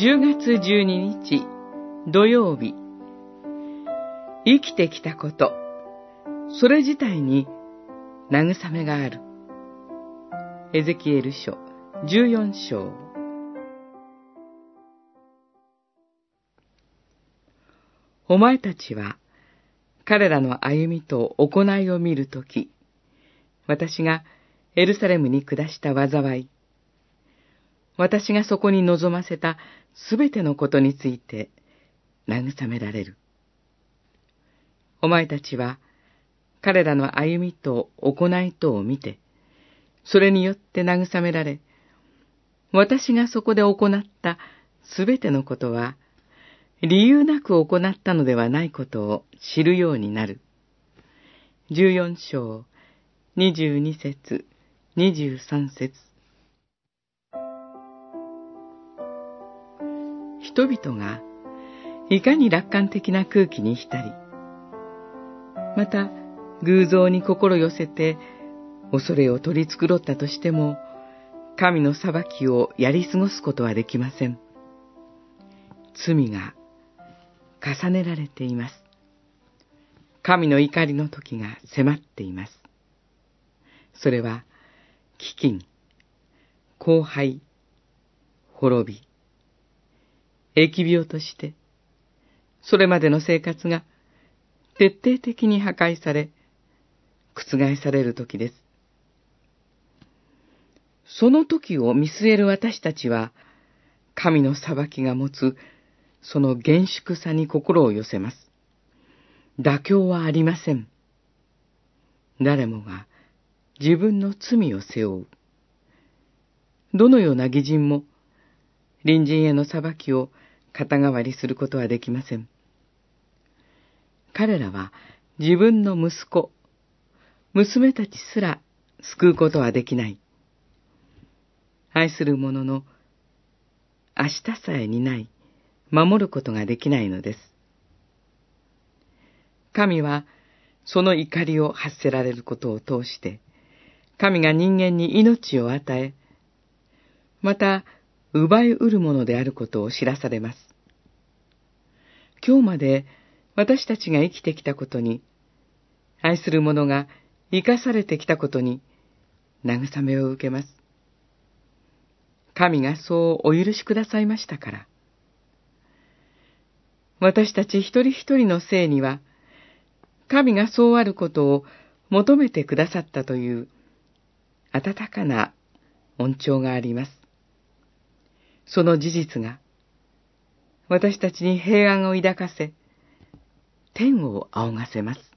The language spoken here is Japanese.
10月12日土曜日。生きてきたこと、それ自体に慰めがある。エゼキエル書14章。お前たちは彼らの歩みと行いを見るとき、私がエルサレムに下した災い、私がそこに望ませたすべてのことについて慰められる。お前たちは彼らの歩みと行いとを見て、それによって慰められ、私がそこで行ったすべてのことは、理由なく行ったのではないことを知るようになる。十四章、二十二節、二十三節。人々がいかに楽観的な空気に浸り、また偶像に心寄せて恐れを取り繕ったとしても、神の裁きをやり過ごすことはできません。罪が重ねられています。神の怒りの時が迫っています。それは、飢饉、荒廃、滅び、疫病として、それまでの生活が徹底的に破壊され、覆される時です。その時を見据える私たちは、神の裁きが持つ、その厳粛さに心を寄せます。妥協はありません。誰もが自分の罪を背負う。どのような義人も、隣人への裁きを肩代わりすることはできません。彼らは自分の息子、娘たちすら救うことはできない。愛する者の明日さえにない、守ることができないのです。神はその怒りを発せられることを通して、神が人間に命を与え、また奪いうるものであることを知らされます。今日まで私たちが生きてきたことに、愛する者が生かされてきたことに、慰めを受けます。神がそうお許しくださいましたから。私たち一人一人の性には、神がそうあることを求めてくださったという温かな恩寵があります。その事実が、私たちに平安を抱かせ、天を仰がせます。